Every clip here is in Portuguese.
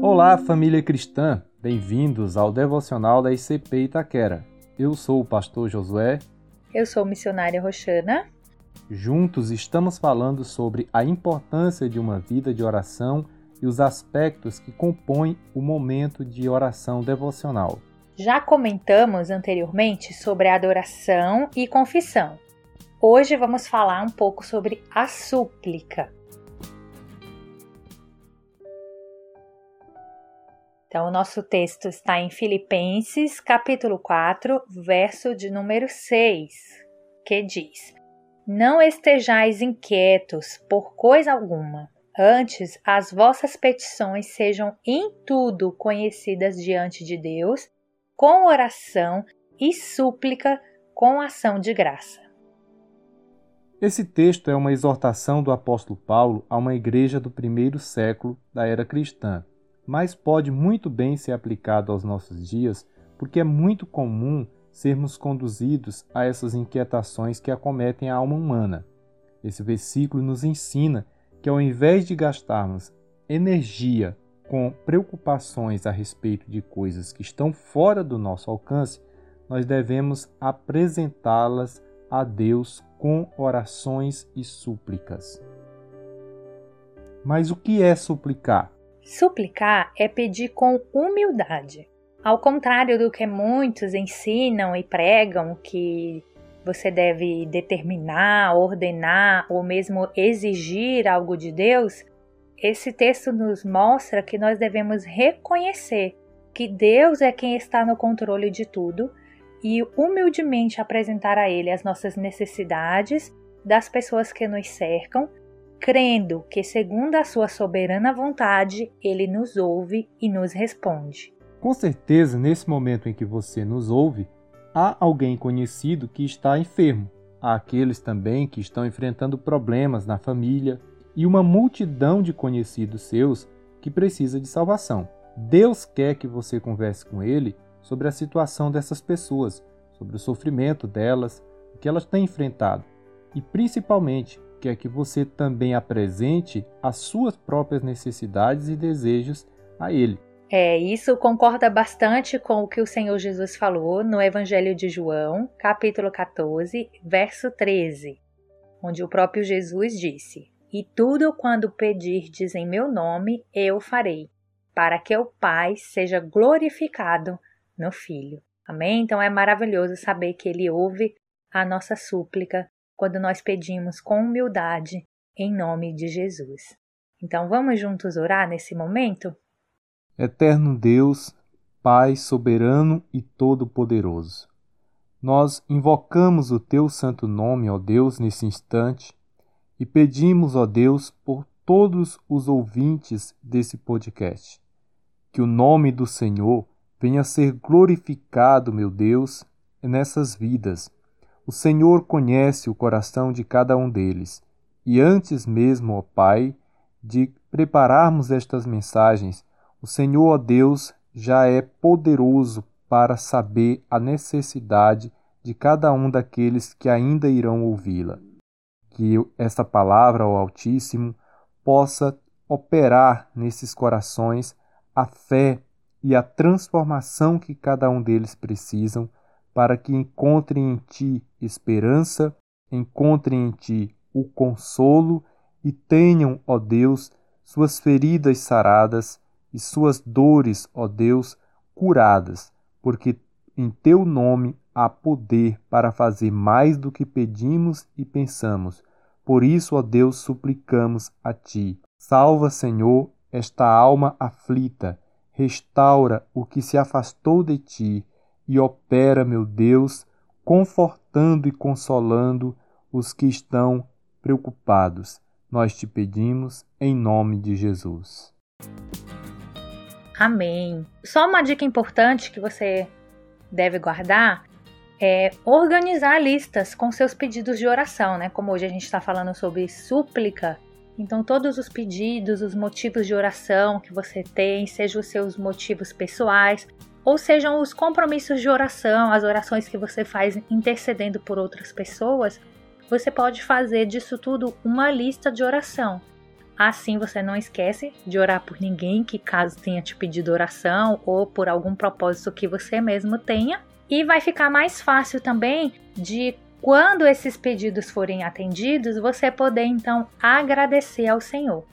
Olá, família cristã! Bem-vindos ao devocional da ICP Itaquera. Eu sou o pastor Josué. Eu sou missionária Roxana. Juntos estamos falando sobre a importância de uma vida de oração e os aspectos que compõem o momento de oração devocional. Já comentamos anteriormente sobre adoração e confissão. Hoje vamos falar um pouco sobre a súplica. Então, o nosso texto está em Filipenses, capítulo 4, verso de número 6, que diz: Não estejais inquietos por coisa alguma, Antes, as vossas petições sejam em tudo conhecidas diante de Deus, com oração e súplica, com ação de graça. Esse texto é uma exortação do apóstolo Paulo a uma igreja do primeiro século da era cristã, mas pode muito bem ser aplicado aos nossos dias, porque é muito comum sermos conduzidos a essas inquietações que acometem a alma humana. Esse versículo nos ensina que ao invés de gastarmos energia com preocupações a respeito de coisas que estão fora do nosso alcance, nós devemos apresentá-las a Deus com orações e súplicas. Mas o que é suplicar? Suplicar é pedir com humildade. Ao contrário do que muitos ensinam e pregam, que você deve determinar, ordenar ou mesmo exigir algo de Deus, esse texto nos mostra que nós devemos reconhecer que Deus é quem está no controle de tudo e humildemente apresentar a Ele as nossas necessidades das pessoas que nos cercam, crendo que, segundo a Sua soberana vontade, Ele nos ouve e nos responde. Com certeza, nesse momento em que você nos ouve, há alguém conhecido que está enfermo, há aqueles também que estão enfrentando problemas na família e uma multidão de conhecidos seus que precisa de salvação. Deus quer que você converse com ele sobre a situação dessas pessoas, sobre o sofrimento delas, o que elas têm enfrentado e principalmente quer que você também apresente as suas próprias necessidades e desejos a ele. É, isso concorda bastante com o que o Senhor Jesus falou no Evangelho de João, capítulo 14, verso 13, onde o próprio Jesus disse: E tudo quando pedirdes em meu nome, eu farei, para que o Pai seja glorificado no Filho. Amém? Então é maravilhoso saber que Ele ouve a nossa súplica quando nós pedimos com humildade em nome de Jesus. Então vamos juntos orar nesse momento? Eterno Deus, Pai soberano e todo-poderoso, nós invocamos o teu santo nome, ó Deus, nesse instante e pedimos, ó Deus, por todos os ouvintes desse podcast, que o nome do Senhor venha a ser glorificado, meu Deus, nessas vidas. O Senhor conhece o coração de cada um deles, e antes mesmo, ó Pai, de prepararmos estas mensagens, o Senhor, ó Deus, já é poderoso para saber a necessidade de cada um daqueles que ainda irão ouvi-la. Que esta palavra, ó Altíssimo, possa operar nesses corações a fé e a transformação que cada um deles precisam para que encontrem em Ti esperança, encontrem em Ti o consolo e tenham, ó Deus, suas feridas saradas e suas dores, ó Deus, curadas, porque em teu nome há poder para fazer mais do que pedimos e pensamos. Por isso, ó Deus, suplicamos a ti. Salva, Senhor, esta alma aflita, restaura o que se afastou de ti e opera, meu Deus, confortando e consolando os que estão preocupados. Nós te pedimos em nome de Jesus. Amém. Só uma dica importante que você deve guardar é organizar listas com seus pedidos de oração, né? Como hoje a gente está falando sobre súplica, então todos os pedidos, os motivos de oração que você tem, sejam os seus motivos pessoais, ou sejam os compromissos de oração, as orações que você faz intercedendo por outras pessoas, você pode fazer disso tudo uma lista de oração. Assim você não esquece de orar por ninguém que caso tenha te pedido oração ou por algum propósito que você mesmo tenha. E vai ficar mais fácil também de quando esses pedidos forem atendidos, você poder então agradecer ao Senhor.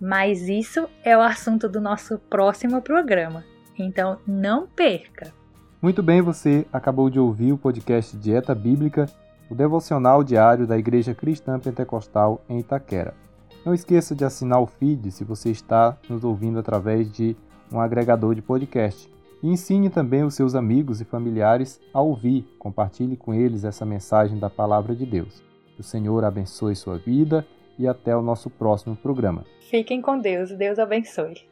Mas isso é o assunto do nosso próximo programa. Então não perca! Muito bem, você acabou de ouvir o podcast Dieta Bíblica, o devocional diário da Igreja Cristã Pentecostal em Itaquera. Não esqueça de assinar o feed se você está nos ouvindo através de um agregador de podcast. E ensine também os seus amigos e familiares a ouvir. Compartilhe com eles essa mensagem da palavra de Deus. Que o Senhor abençoe sua vida e até o nosso próximo programa. Fiquem com Deus. Deus abençoe.